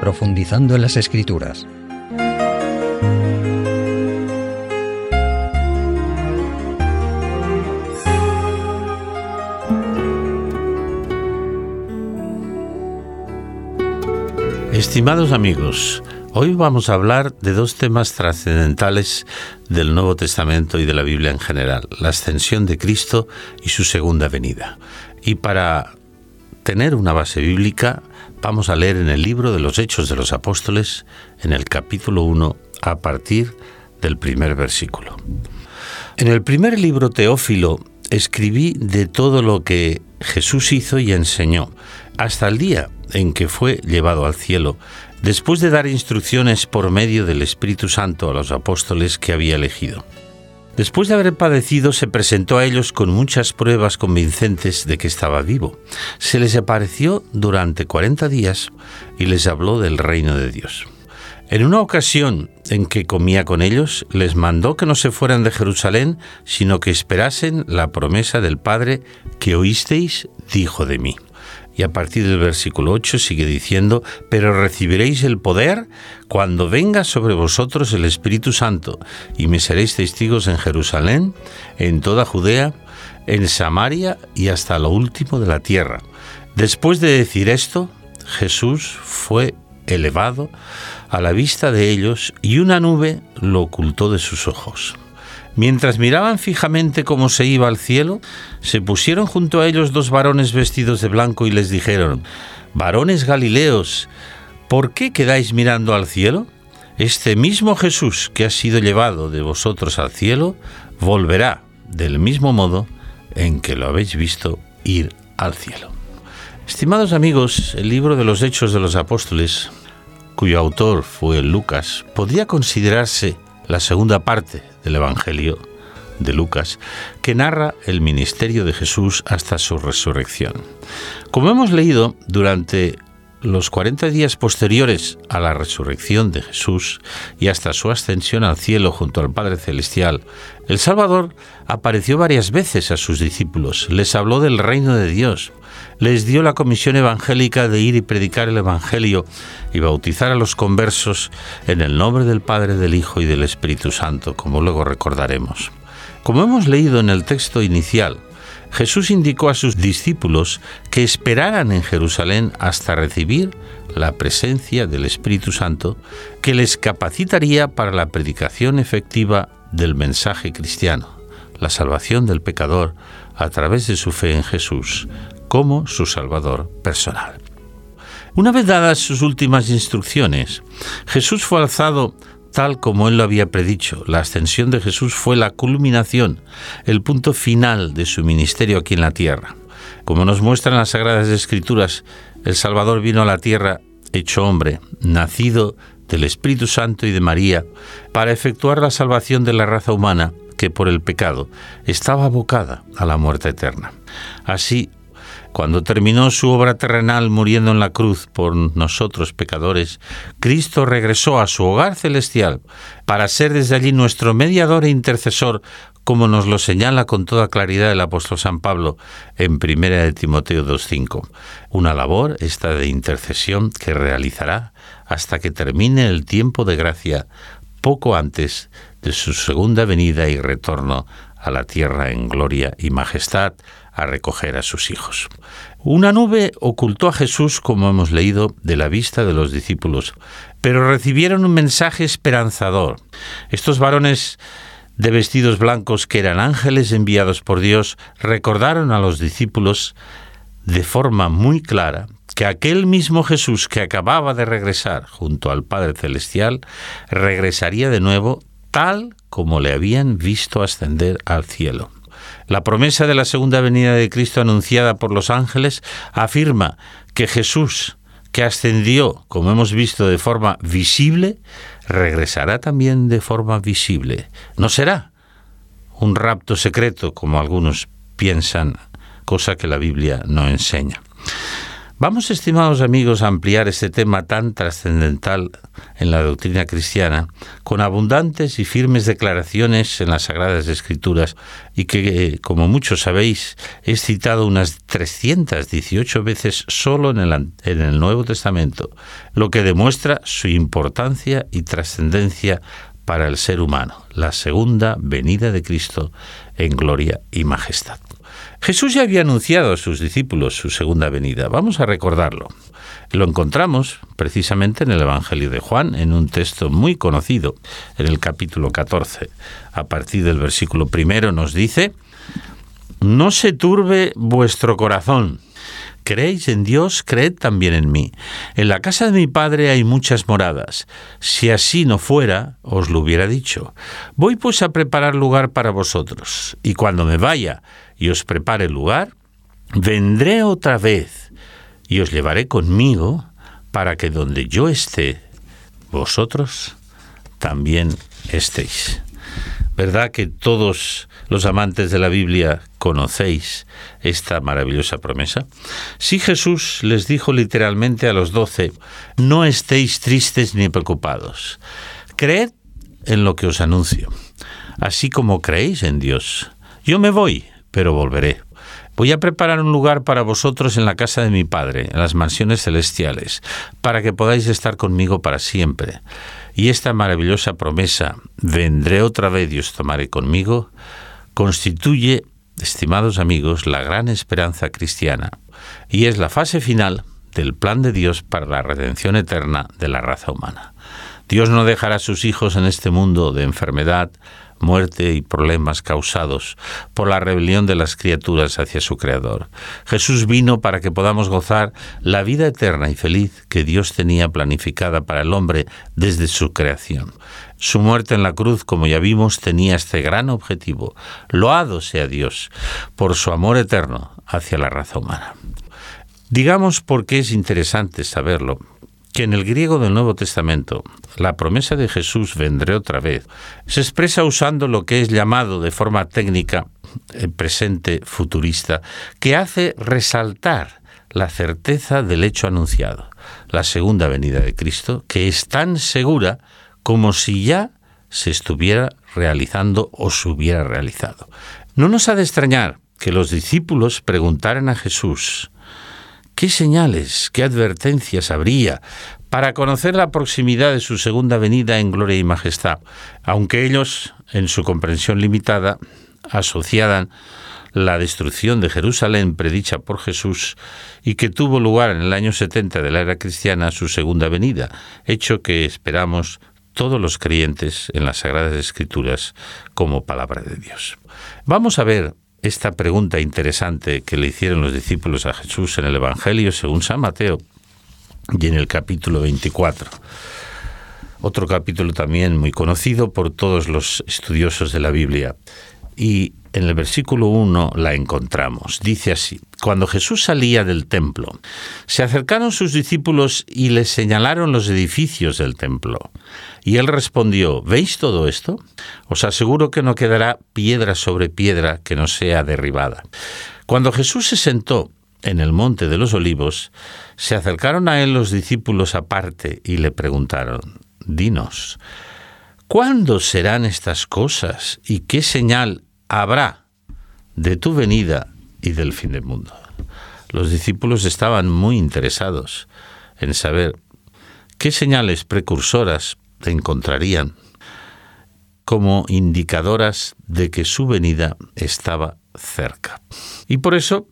profundizando en las escrituras. Estimados amigos, hoy vamos a hablar de dos temas trascendentales del Nuevo Testamento y de la Biblia en general, la ascensión de Cristo y su segunda venida. Y para tener una base bíblica, vamos a leer en el libro de los Hechos de los Apóstoles, en el capítulo 1, a partir del primer versículo. En el primer libro Teófilo escribí de todo lo que Jesús hizo y enseñó, hasta el día en que fue llevado al cielo, después de dar instrucciones por medio del Espíritu Santo a los apóstoles que había elegido. Después de haber padecido, se presentó a ellos con muchas pruebas convincentes de que estaba vivo. Se les apareció durante cuarenta días y les habló del reino de Dios. En una ocasión en que comía con ellos, les mandó que no se fueran de Jerusalén, sino que esperasen la promesa del Padre que oísteis, dijo de mí. Y a partir del versículo 8 sigue diciendo, pero recibiréis el poder cuando venga sobre vosotros el Espíritu Santo, y me seréis testigos en Jerusalén, en toda Judea, en Samaria y hasta lo último de la tierra. Después de decir esto, Jesús fue elevado a la vista de ellos y una nube lo ocultó de sus ojos. Mientras miraban fijamente cómo se iba al cielo, se pusieron junto a ellos dos varones vestidos de blanco y les dijeron, Varones Galileos, ¿por qué quedáis mirando al cielo? Este mismo Jesús que ha sido llevado de vosotros al cielo, volverá del mismo modo en que lo habéis visto ir al cielo. Estimados amigos, el libro de los Hechos de los Apóstoles, cuyo autor fue Lucas, podría considerarse la segunda parte del Evangelio de Lucas, que narra el ministerio de Jesús hasta su resurrección. Como hemos leído, durante los 40 días posteriores a la resurrección de Jesús y hasta su ascensión al cielo junto al Padre Celestial, el Salvador apareció varias veces a sus discípulos, les habló del reino de Dios, les dio la comisión evangélica de ir y predicar el Evangelio y bautizar a los conversos en el nombre del Padre, del Hijo y del Espíritu Santo, como luego recordaremos. Como hemos leído en el texto inicial, Jesús indicó a sus discípulos que esperaran en Jerusalén hasta recibir la presencia del Espíritu Santo que les capacitaría para la predicación efectiva del mensaje cristiano, la salvación del pecador a través de su fe en Jesús, como su Salvador personal. Una vez dadas sus últimas instrucciones, Jesús fue alzado tal como él lo había predicho. La ascensión de Jesús fue la culminación, el punto final de su ministerio aquí en la tierra. Como nos muestran las Sagradas Escrituras, el Salvador vino a la tierra hecho hombre, nacido del Espíritu Santo y de María, para efectuar la salvación de la raza humana que por el pecado estaba abocada a la muerte eterna. Así, cuando terminó su obra terrenal muriendo en la cruz por nosotros pecadores, Cristo regresó a su hogar celestial para ser desde allí nuestro mediador e intercesor, como nos lo señala con toda claridad el apóstol San Pablo en 1 de Timoteo 2.5. Una labor esta de intercesión que realizará hasta que termine el tiempo de gracia poco antes de su segunda venida y retorno a la tierra en gloria y majestad a recoger a sus hijos. Una nube ocultó a Jesús, como hemos leído, de la vista de los discípulos, pero recibieron un mensaje esperanzador. Estos varones de vestidos blancos que eran ángeles enviados por Dios recordaron a los discípulos de forma muy clara que aquel mismo Jesús que acababa de regresar junto al Padre Celestial regresaría de nuevo tal como le habían visto ascender al cielo. La promesa de la segunda venida de Cristo anunciada por los ángeles afirma que Jesús, que ascendió, como hemos visto, de forma visible, regresará también de forma visible. No será un rapto secreto, como algunos piensan, cosa que la Biblia no enseña. Vamos, estimados amigos, a ampliar este tema tan trascendental en la doctrina cristiana con abundantes y firmes declaraciones en las Sagradas Escrituras y que, como muchos sabéis, es citado unas 318 veces solo en el, en el Nuevo Testamento, lo que demuestra su importancia y trascendencia para el ser humano, la segunda venida de Cristo en gloria y majestad. Jesús ya había anunciado a sus discípulos su segunda venida. Vamos a recordarlo. Lo encontramos precisamente en el Evangelio de Juan, en un texto muy conocido, en el capítulo 14. A partir del versículo primero nos dice, No se turbe vuestro corazón. Creéis en Dios, creed también en mí. En la casa de mi Padre hay muchas moradas. Si así no fuera, os lo hubiera dicho. Voy pues a preparar lugar para vosotros, y cuando me vaya y os prepare lugar, vendré otra vez y os llevaré conmigo para que donde yo esté, vosotros también estéis. ¿Verdad que todos los amantes de la Biblia conocéis esta maravillosa promesa? Si Jesús les dijo literalmente a los doce, no estéis tristes ni preocupados, creed en lo que os anuncio, así como creéis en Dios. Yo me voy, pero volveré. Voy a preparar un lugar para vosotros en la casa de mi Padre, en las mansiones celestiales, para que podáis estar conmigo para siempre. Y esta maravillosa promesa, vendré otra vez y os tomaré conmigo, constituye, estimados amigos, la gran esperanza cristiana, y es la fase final del plan de Dios para la redención eterna de la raza humana. Dios no dejará a sus hijos en este mundo de enfermedad, muerte y problemas causados por la rebelión de las criaturas hacia su Creador. Jesús vino para que podamos gozar la vida eterna y feliz que Dios tenía planificada para el hombre desde su creación. Su muerte en la cruz, como ya vimos, tenía este gran objetivo. Loado sea Dios por su amor eterno hacia la raza humana. Digamos por qué es interesante saberlo, que en el griego del Nuevo Testamento la promesa de Jesús vendré otra vez se expresa usando lo que es llamado de forma técnica el presente futurista, que hace resaltar la certeza del hecho anunciado, la segunda venida de Cristo, que es tan segura como si ya se estuviera realizando o se hubiera realizado. No nos ha de extrañar que los discípulos preguntaran a Jesús, ¿Qué señales, qué advertencias habría para conocer la proximidad de su segunda venida en gloria y majestad? Aunque ellos, en su comprensión limitada, asociaban la destrucción de Jerusalén predicha por Jesús y que tuvo lugar en el año 70 de la era cristiana su segunda venida, hecho que esperamos todos los creyentes en las Sagradas Escrituras como palabra de Dios. Vamos a ver esta pregunta interesante que le hicieron los discípulos a Jesús en el Evangelio según San Mateo y en el capítulo 24. Otro capítulo también muy conocido por todos los estudiosos de la Biblia. Y en el versículo 1 la encontramos. Dice así, cuando Jesús salía del templo, se acercaron sus discípulos y le señalaron los edificios del templo. Y él respondió, ¿veis todo esto? Os aseguro que no quedará piedra sobre piedra que no sea derribada. Cuando Jesús se sentó en el monte de los olivos, se acercaron a él los discípulos aparte y le preguntaron, Dinos, ¿cuándo serán estas cosas y qué señal habrá de tu venida y del fin del mundo. Los discípulos estaban muy interesados en saber qué señales precursoras encontrarían como indicadoras de que su venida estaba cerca. Y por eso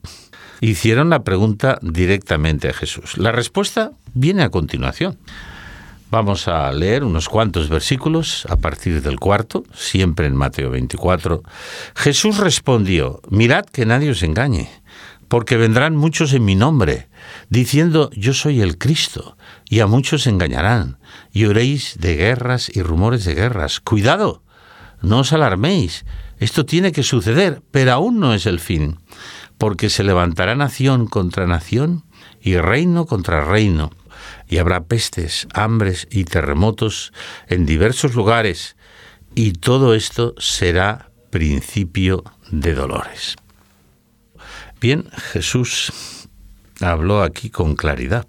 hicieron la pregunta directamente a Jesús. La respuesta viene a continuación. Vamos a leer unos cuantos versículos a partir del cuarto, siempre en Mateo 24. Jesús respondió, mirad que nadie os engañe, porque vendrán muchos en mi nombre, diciendo yo soy el Cristo, y a muchos engañarán, y oréis de guerras y rumores de guerras. Cuidado, no os alarméis, esto tiene que suceder, pero aún no es el fin, porque se levantará nación contra nación y reino contra reino y habrá pestes, hambres y terremotos en diversos lugares, y todo esto será principio de dolores. Bien, Jesús habló aquí con claridad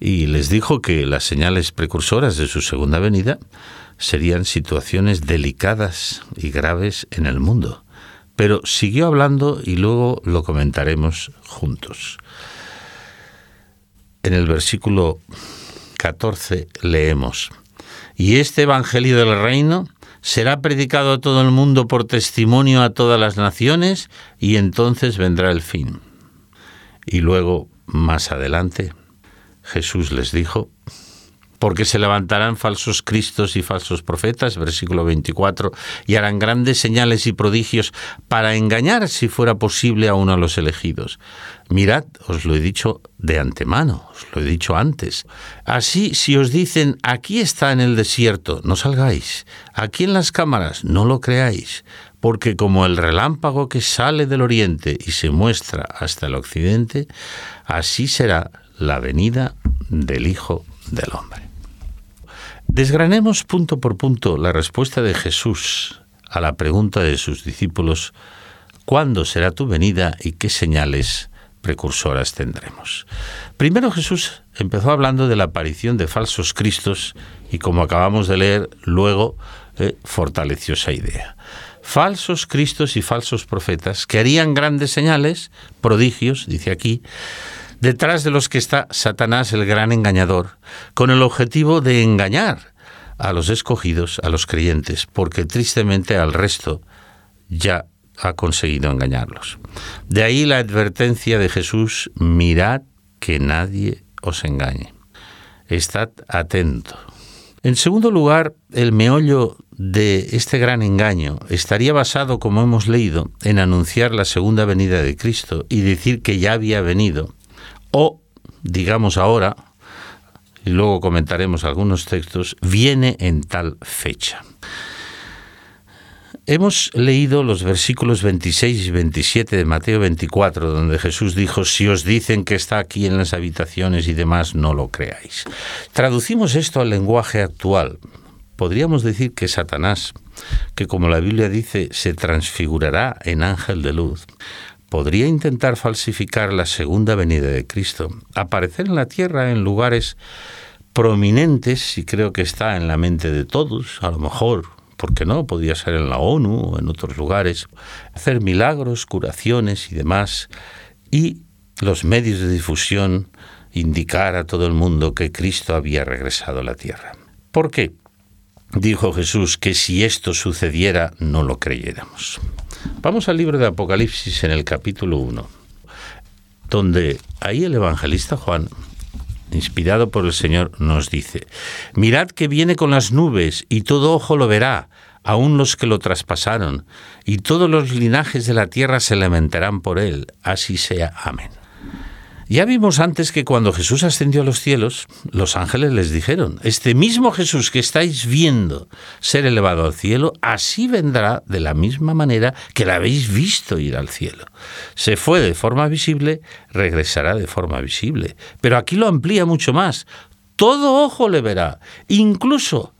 y les dijo que las señales precursoras de su segunda venida serían situaciones delicadas y graves en el mundo. Pero siguió hablando y luego lo comentaremos juntos. En el versículo 14 leemos, y este Evangelio del Reino será predicado a todo el mundo por testimonio a todas las naciones, y entonces vendrá el fin. Y luego, más adelante, Jesús les dijo, porque se levantarán falsos cristos y falsos profetas, versículo 24, y harán grandes señales y prodigios para engañar, si fuera posible, a uno de los elegidos. Mirad, os lo he dicho de antemano, os lo he dicho antes. Así, si os dicen, aquí está en el desierto, no salgáis, aquí en las cámaras, no lo creáis, porque como el relámpago que sale del oriente y se muestra hasta el occidente, así será la venida del Hijo del Hombre. Desgranemos punto por punto la respuesta de Jesús a la pregunta de sus discípulos, ¿cuándo será tu venida y qué señales precursoras tendremos? Primero Jesús empezó hablando de la aparición de falsos cristos y como acabamos de leer, luego eh, fortaleció esa idea. Falsos cristos y falsos profetas que harían grandes señales, prodigios, dice aquí, detrás de los que está Satanás el gran engañador, con el objetivo de engañar a los escogidos, a los creyentes, porque tristemente al resto ya ha conseguido engañarlos. De ahí la advertencia de Jesús, mirad que nadie os engañe. Estad atento. En segundo lugar, el meollo de este gran engaño estaría basado, como hemos leído, en anunciar la segunda venida de Cristo y decir que ya había venido o, digamos ahora, y luego comentaremos algunos textos, viene en tal fecha. Hemos leído los versículos 26 y 27 de Mateo 24, donde Jesús dijo, si os dicen que está aquí en las habitaciones y demás, no lo creáis. Traducimos esto al lenguaje actual. Podríamos decir que Satanás, que como la Biblia dice, se transfigurará en ángel de luz, podría intentar falsificar la segunda venida de Cristo, aparecer en la tierra en lugares prominentes, y creo que está en la mente de todos, a lo mejor, porque no? Podría ser en la ONU o en otros lugares, hacer milagros, curaciones y demás, y los medios de difusión indicar a todo el mundo que Cristo había regresado a la tierra. ¿Por qué? Dijo Jesús que si esto sucediera no lo creyéramos. Vamos al libro de Apocalipsis en el capítulo 1, donde ahí el evangelista Juan, inspirado por el Señor, nos dice, mirad que viene con las nubes y todo ojo lo verá, aun los que lo traspasaron, y todos los linajes de la tierra se lamentarán por él, así sea. Amén. Ya vimos antes que cuando Jesús ascendió a los cielos, los ángeles les dijeron, este mismo Jesús que estáis viendo ser elevado al cielo, así vendrá de la misma manera que la habéis visto ir al cielo. Se fue de forma visible, regresará de forma visible. Pero aquí lo amplía mucho más. Todo ojo le verá, incluso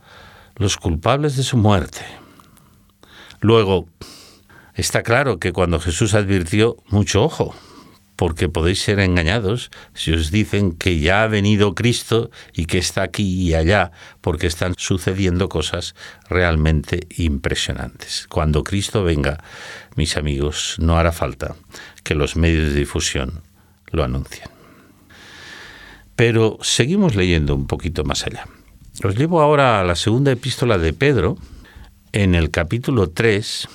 los culpables de su muerte. Luego, está claro que cuando Jesús advirtió, mucho ojo, porque podéis ser engañados si os dicen que ya ha venido Cristo y que está aquí y allá, porque están sucediendo cosas realmente impresionantes. Cuando Cristo venga, mis amigos, no hará falta que los medios de difusión lo anuncien. Pero seguimos leyendo un poquito más allá. Os llevo ahora a la segunda epístola de Pedro, en el capítulo 3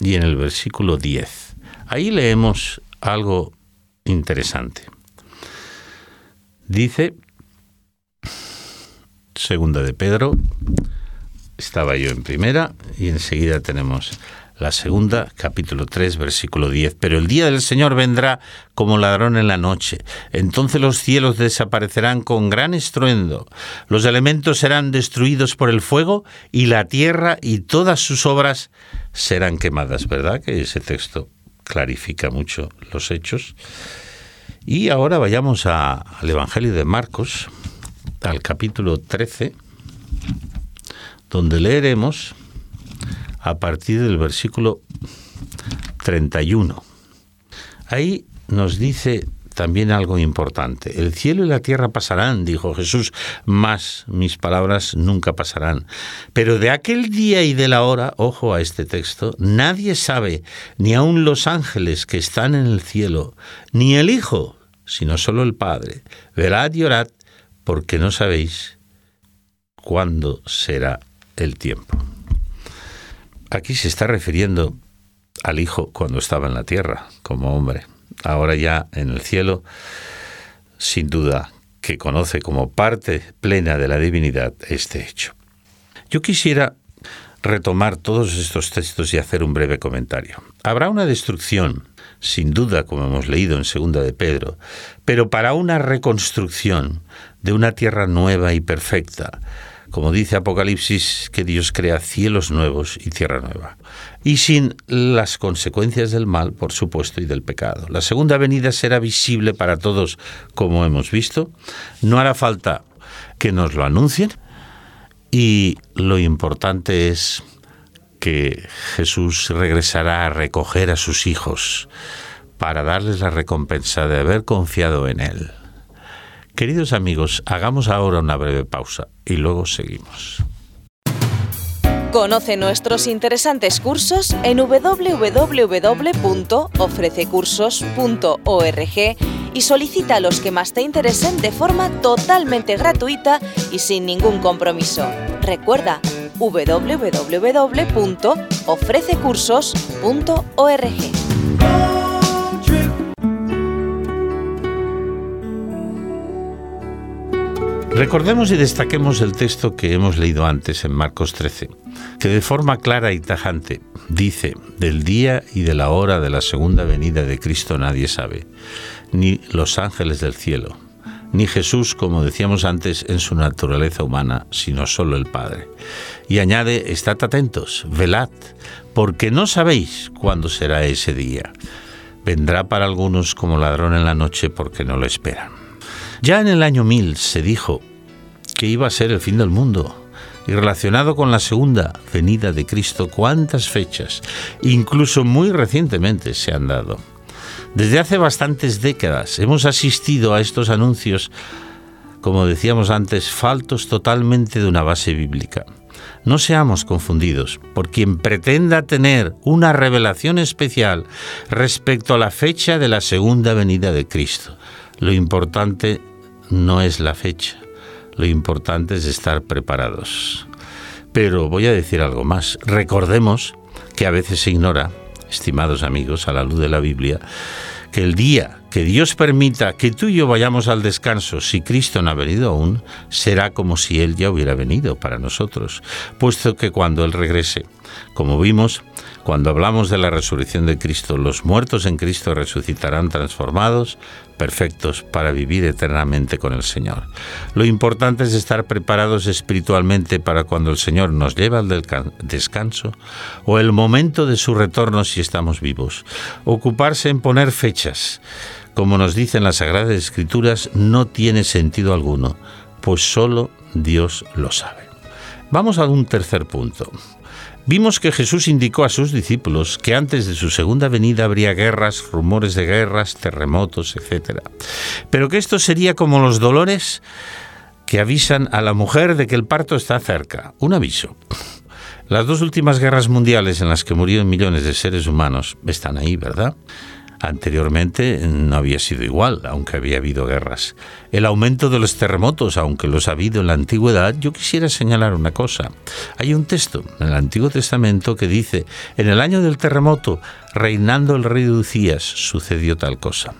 y en el versículo 10. Ahí leemos algo interesante. Dice, segunda de Pedro, estaba yo en primera y enseguida tenemos la segunda, capítulo 3, versículo 10. Pero el día del Señor vendrá como ladrón en la noche. Entonces los cielos desaparecerán con gran estruendo, los elementos serán destruidos por el fuego y la tierra y todas sus obras serán quemadas. ¿Verdad que ese texto clarifica mucho los hechos. Y ahora vayamos al Evangelio de Marcos, al capítulo 13, donde leeremos a partir del versículo 31. Ahí nos dice también algo importante. El cielo y la tierra pasarán, dijo Jesús, mas mis palabras nunca pasarán. Pero de aquel día y de la hora, ojo a este texto, nadie sabe, ni aun los ángeles que están en el cielo, ni el Hijo, sino solo el Padre. Velad y orad, porque no sabéis cuándo será el tiempo. Aquí se está refiriendo al Hijo cuando estaba en la tierra, como hombre. Ahora ya en el cielo, sin duda, que conoce como parte plena de la divinidad este hecho. Yo quisiera retomar todos estos textos y hacer un breve comentario. Habrá una destrucción, sin duda, como hemos leído en Segunda de Pedro, pero para una reconstrucción de una tierra nueva y perfecta, como dice Apocalipsis, que Dios crea cielos nuevos y tierra nueva. Y sin las consecuencias del mal, por supuesto, y del pecado. La segunda venida será visible para todos, como hemos visto. No hará falta que nos lo anuncien. Y lo importante es que Jesús regresará a recoger a sus hijos para darles la recompensa de haber confiado en Él. Queridos amigos, hagamos ahora una breve pausa y luego seguimos. Conoce nuestros interesantes cursos en www.ofrececursos.org y solicita los que más te interesen de forma totalmente gratuita y sin ningún compromiso. Recuerda www.ofrececursos.org. Recordemos y destaquemos el texto que hemos leído antes en Marcos 13, que de forma clara y tajante dice, del día y de la hora de la segunda venida de Cristo nadie sabe, ni los ángeles del cielo, ni Jesús, como decíamos antes, en su naturaleza humana, sino solo el Padre. Y añade, estad atentos, velad, porque no sabéis cuándo será ese día. Vendrá para algunos como ladrón en la noche porque no lo esperan. Ya en el año 1000 se dijo que iba a ser el fin del mundo. Y relacionado con la segunda venida de Cristo, ¿cuántas fechas, incluso muy recientemente, se han dado? Desde hace bastantes décadas hemos asistido a estos anuncios, como decíamos antes, faltos totalmente de una base bíblica. No seamos confundidos por quien pretenda tener una revelación especial respecto a la fecha de la segunda venida de Cristo. Lo importante no es la fecha, lo importante es estar preparados. Pero voy a decir algo más. Recordemos que a veces se ignora, estimados amigos, a la luz de la Biblia, que el día que Dios permita que tú y yo vayamos al descanso, si Cristo no ha venido aún, será como si Él ya hubiera venido para nosotros, puesto que cuando Él regrese, como vimos, cuando hablamos de la resurrección de Cristo, los muertos en Cristo resucitarán transformados, perfectos, para vivir eternamente con el Señor. Lo importante es estar preparados espiritualmente para cuando el Señor nos lleva al descanso o el momento de su retorno si estamos vivos. Ocuparse en poner fechas, como nos dicen las Sagradas Escrituras, no tiene sentido alguno, pues solo Dios lo sabe. Vamos a un tercer punto. Vimos que Jesús indicó a sus discípulos que antes de su segunda venida habría guerras, rumores de guerras, terremotos, etc. Pero que esto sería como los dolores que avisan a la mujer de que el parto está cerca. Un aviso. Las dos últimas guerras mundiales en las que murieron millones de seres humanos están ahí, ¿verdad? Anteriormente no había sido igual, aunque había habido guerras. El aumento de los terremotos, aunque los ha habido en la antigüedad, yo quisiera señalar una cosa. Hay un texto en el Antiguo Testamento que dice, en el año del terremoto, reinando el rey de Ucías, sucedió tal cosa.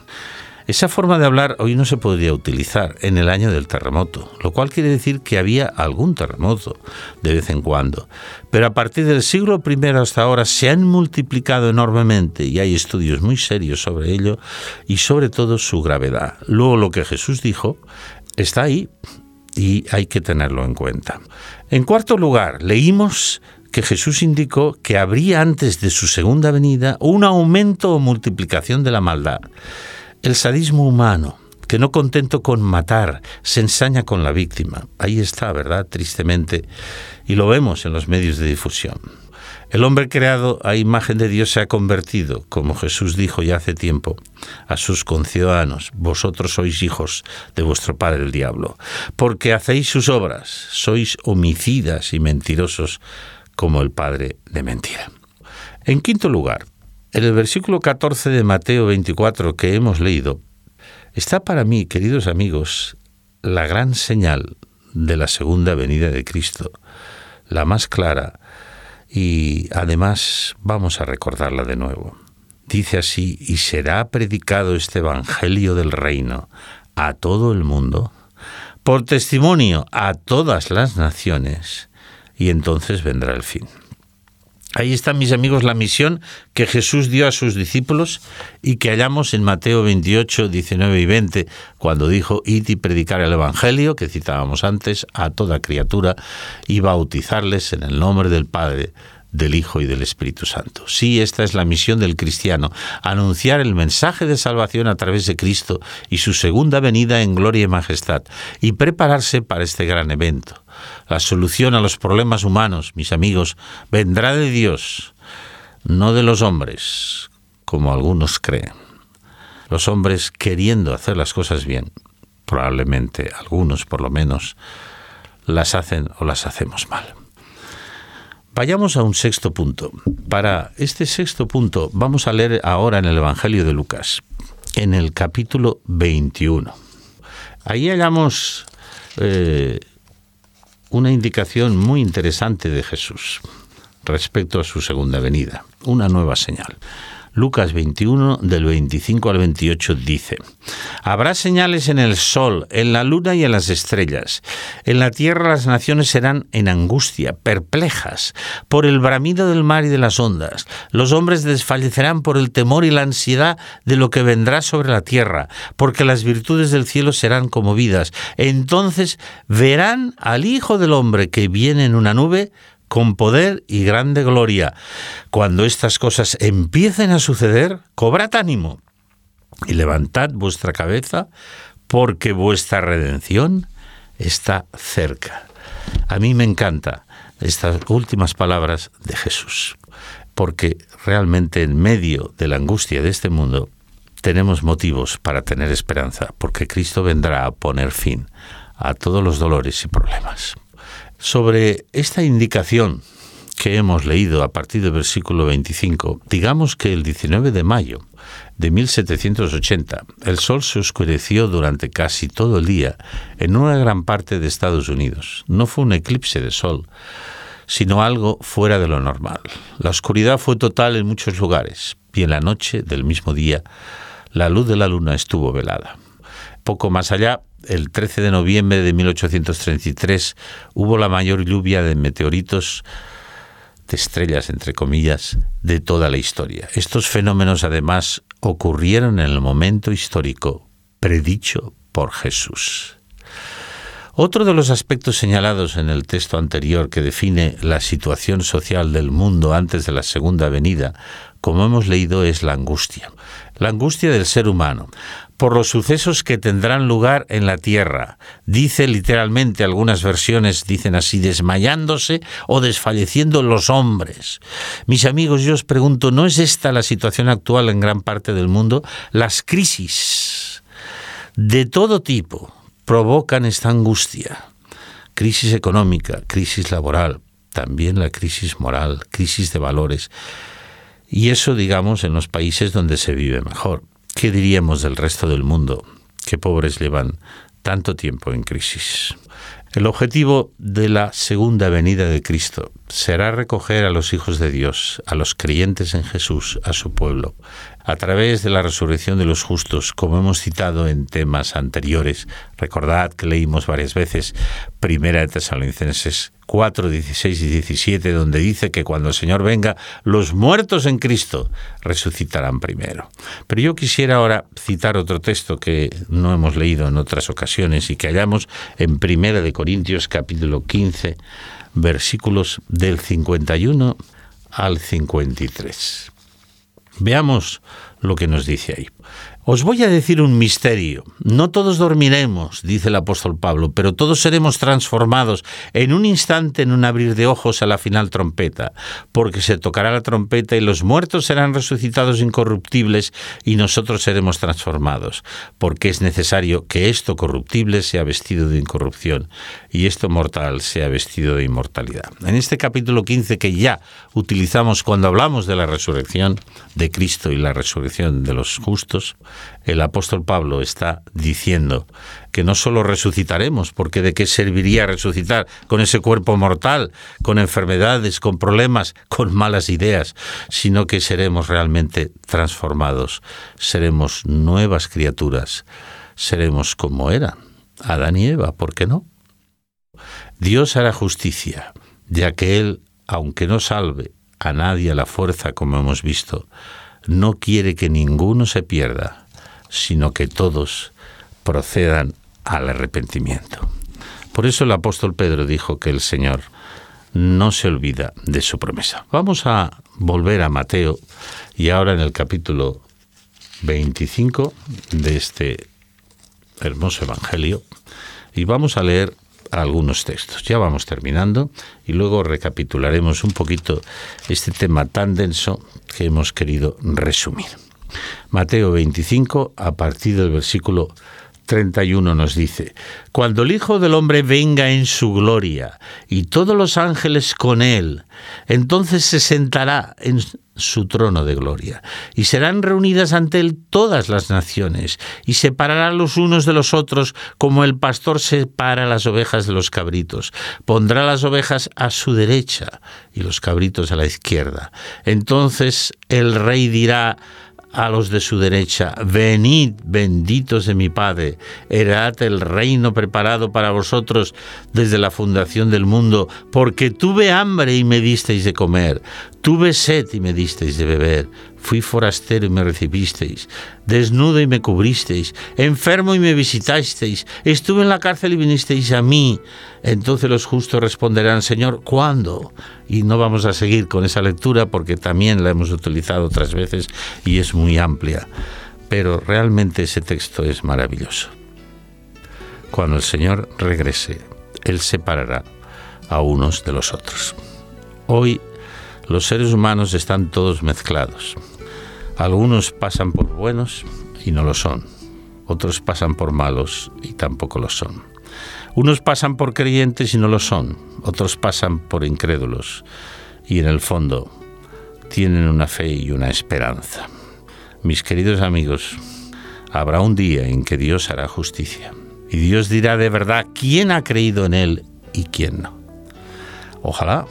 Esa forma de hablar hoy no se podría utilizar en el año del terremoto, lo cual quiere decir que había algún terremoto de vez en cuando. Pero a partir del siglo I hasta ahora se han multiplicado enormemente y hay estudios muy serios sobre ello y sobre todo su gravedad. Luego lo que Jesús dijo está ahí y hay que tenerlo en cuenta. En cuarto lugar, leímos que Jesús indicó que habría antes de su segunda venida un aumento o multiplicación de la maldad. El sadismo humano, que no contento con matar, se ensaña con la víctima. Ahí está, ¿verdad? Tristemente. Y lo vemos en los medios de difusión. El hombre creado a imagen de Dios se ha convertido, como Jesús dijo ya hace tiempo, a sus conciudadanos, vosotros sois hijos de vuestro padre el diablo, porque hacéis sus obras, sois homicidas y mentirosos como el padre de mentira. En quinto lugar, en el versículo 14 de Mateo 24 que hemos leído, está para mí, queridos amigos, la gran señal de la segunda venida de Cristo, la más clara, y además vamos a recordarla de nuevo. Dice así, y será predicado este Evangelio del reino a todo el mundo, por testimonio a todas las naciones, y entonces vendrá el fin. Ahí está, mis amigos, la misión que Jesús dio a sus discípulos y que hallamos en Mateo 28, 19 y 20, cuando dijo, id y predicar el Evangelio, que citábamos antes, a toda criatura y bautizarles en el nombre del Padre, del Hijo y del Espíritu Santo. Sí, esta es la misión del cristiano, anunciar el mensaje de salvación a través de Cristo y su segunda venida en gloria y majestad, y prepararse para este gran evento. La solución a los problemas humanos, mis amigos, vendrá de Dios, no de los hombres, como algunos creen. Los hombres queriendo hacer las cosas bien, probablemente algunos por lo menos, las hacen o las hacemos mal. Vayamos a un sexto punto. Para este sexto punto vamos a leer ahora en el Evangelio de Lucas, en el capítulo 21. Ahí hallamos eh, una indicación muy interesante de Jesús respecto a su segunda venida, una nueva señal. Lucas 21 del 25 al 28 dice, Habrá señales en el sol, en la luna y en las estrellas. En la tierra las naciones serán en angustia, perplejas, por el bramido del mar y de las ondas. Los hombres desfallecerán por el temor y la ansiedad de lo que vendrá sobre la tierra, porque las virtudes del cielo serán conmovidas. Entonces verán al Hijo del Hombre que viene en una nube con poder y grande gloria. Cuando estas cosas empiecen a suceder, cobrad ánimo y levantad vuestra cabeza, porque vuestra redención está cerca. A mí me encanta estas últimas palabras de Jesús, porque realmente en medio de la angustia de este mundo tenemos motivos para tener esperanza, porque Cristo vendrá a poner fin a todos los dolores y problemas. Sobre esta indicación que hemos leído a partir del versículo 25, digamos que el 19 de mayo de 1780 el sol se oscureció durante casi todo el día en una gran parte de Estados Unidos. No fue un eclipse de sol, sino algo fuera de lo normal. La oscuridad fue total en muchos lugares y en la noche del mismo día la luz de la luna estuvo velada. Poco más allá, el 13 de noviembre de 1833 hubo la mayor lluvia de meteoritos de estrellas, entre comillas, de toda la historia. Estos fenómenos además ocurrieron en el momento histórico predicho por Jesús. Otro de los aspectos señalados en el texto anterior que define la situación social del mundo antes de la segunda venida, como hemos leído, es la angustia. La angustia del ser humano por los sucesos que tendrán lugar en la tierra. Dice literalmente, algunas versiones dicen así, desmayándose o desfalleciendo los hombres. Mis amigos, yo os pregunto, ¿no es esta la situación actual en gran parte del mundo? Las crisis de todo tipo provocan esta angustia. Crisis económica, crisis laboral, también la crisis moral, crisis de valores. Y eso, digamos, en los países donde se vive mejor. ¿Qué diríamos del resto del mundo? ¿Qué pobres llevan tanto tiempo en crisis? El objetivo de la segunda venida de Cristo será recoger a los hijos de Dios, a los creyentes en Jesús, a su pueblo, a través de la resurrección de los justos, como hemos citado en temas anteriores. Recordad que leímos varias veces Primera de Tesalonicenses 4, 16 y 17, donde dice que cuando el Señor venga, los muertos en Cristo resucitarán primero. Pero yo quisiera ahora citar otro texto que no hemos leído en otras ocasiones y que hallamos en Primera de Corintios capítulo 15, versículos del 51 al 53. Veamos lo que nos dice ahí. Os voy a decir un misterio. No todos dormiremos, dice el apóstol Pablo, pero todos seremos transformados en un instante, en un abrir de ojos a la final trompeta, porque se tocará la trompeta y los muertos serán resucitados incorruptibles y nosotros seremos transformados, porque es necesario que esto corruptible sea vestido de incorrupción y esto mortal sea vestido de inmortalidad. En este capítulo 15 que ya utilizamos cuando hablamos de la resurrección de Cristo y la resurrección de los justos, el apóstol Pablo está diciendo que no solo resucitaremos, porque de qué serviría resucitar con ese cuerpo mortal, con enfermedades, con problemas, con malas ideas, sino que seremos realmente transformados, seremos nuevas criaturas, seremos como eran Adán y Eva, ¿por qué no? Dios hará justicia, ya que Él, aunque no salve a nadie a la fuerza, como hemos visto, no quiere que ninguno se pierda, sino que todos procedan al arrepentimiento. Por eso el apóstol Pedro dijo que el Señor no se olvida de su promesa. Vamos a volver a Mateo y ahora en el capítulo 25 de este hermoso Evangelio y vamos a leer algunos textos. Ya vamos terminando y luego recapitularemos un poquito este tema tan denso que hemos querido resumir. Mateo 25, a partir del versículo 31 nos dice, Cuando el Hijo del Hombre venga en su gloria y todos los ángeles con él, entonces se sentará en su trono de gloria, y serán reunidas ante él todas las naciones, y separará los unos de los otros como el pastor separa las ovejas de los cabritos. Pondrá las ovejas a su derecha y los cabritos a la izquierda. Entonces el rey dirá a los de su derecha, venid benditos de mi Padre, heredad el reino preparado para vosotros desde la fundación del mundo, porque tuve hambre y me disteis de comer, tuve sed y me disteis de beber, fui forastero y me recibisteis, desnudo y me cubristeis, enfermo y me visitasteis, estuve en la cárcel y vinisteis a mí. Entonces los justos responderán, Señor, ¿cuándo? Y no vamos a seguir con esa lectura porque también la hemos utilizado otras veces y es muy amplia. Pero realmente ese texto es maravilloso. Cuando el Señor regrese, Él separará a unos de los otros. Hoy los seres humanos están todos mezclados. Algunos pasan por buenos y no lo son. Otros pasan por malos y tampoco lo son. Unos pasan por creyentes y no lo son. Otros pasan por incrédulos y en el fondo tienen una fe y una esperanza. Mis queridos amigos, habrá un día en que Dios hará justicia y Dios dirá de verdad quién ha creído en Él y quién no. Ojalá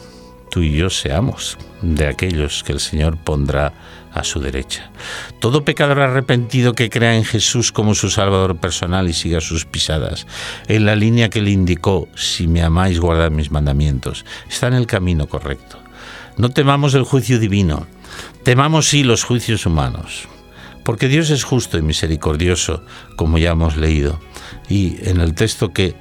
tú y yo seamos de aquellos que el Señor pondrá a su derecha. Todo pecador arrepentido que crea en Jesús como su Salvador personal y siga sus pisadas, en la línea que le indicó, si me amáis, guardad mis mandamientos, está en el camino correcto. No temamos el juicio divino, temamos sí los juicios humanos, porque Dios es justo y misericordioso, como ya hemos leído. Y en el texto que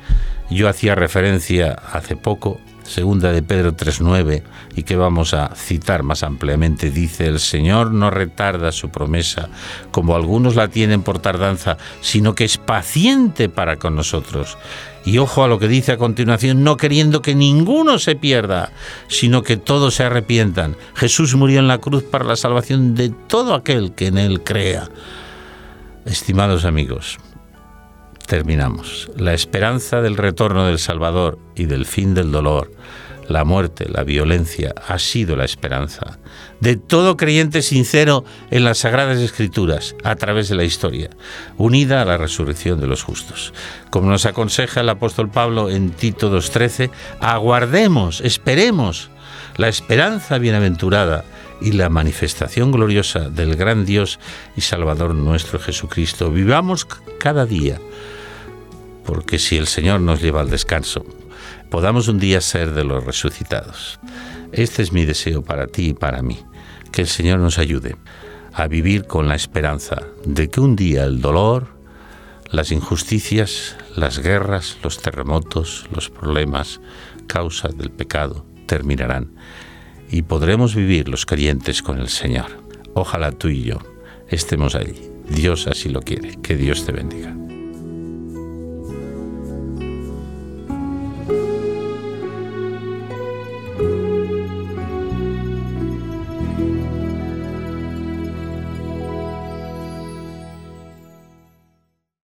yo hacía referencia hace poco, segunda de Pedro 3.9, y que vamos a citar más ampliamente, dice, el Señor no retarda su promesa, como algunos la tienen por tardanza, sino que es paciente para con nosotros. Y ojo a lo que dice a continuación, no queriendo que ninguno se pierda, sino que todos se arrepientan. Jesús murió en la cruz para la salvación de todo aquel que en él crea. Estimados amigos, terminamos. La esperanza del retorno del Salvador y del fin del dolor, la muerte, la violencia, ha sido la esperanza de todo creyente sincero en las Sagradas Escrituras a través de la historia, unida a la resurrección de los justos. Como nos aconseja el apóstol Pablo en Tito 2.13, aguardemos, esperemos la esperanza bienaventurada y la manifestación gloriosa del gran Dios y Salvador nuestro Jesucristo. Vivamos cada día porque si el Señor nos lleva al descanso, podamos un día ser de los resucitados. Este es mi deseo para ti y para mí, que el Señor nos ayude a vivir con la esperanza de que un día el dolor, las injusticias, las guerras, los terremotos, los problemas, causa del pecado, terminarán y podremos vivir los creyentes con el Señor. Ojalá tú y yo estemos allí. Dios así lo quiere. Que Dios te bendiga.